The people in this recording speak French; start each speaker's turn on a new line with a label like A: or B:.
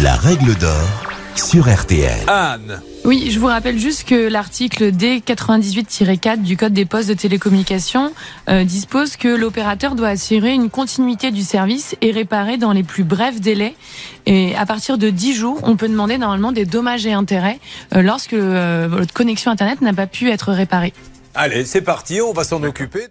A: La règle d'or sur RTL.
B: Anne,
C: Oui, je vous rappelle juste que l'article D98-4 du Code des postes de télécommunications euh, dispose que l'opérateur doit assurer une continuité du service et réparer dans les plus brefs délais. Et à partir de 10 jours, on peut demander normalement des dommages et intérêts euh, lorsque euh, votre connexion Internet n'a pas pu être réparée.
B: allez, c'est parti, on va s'en occuper.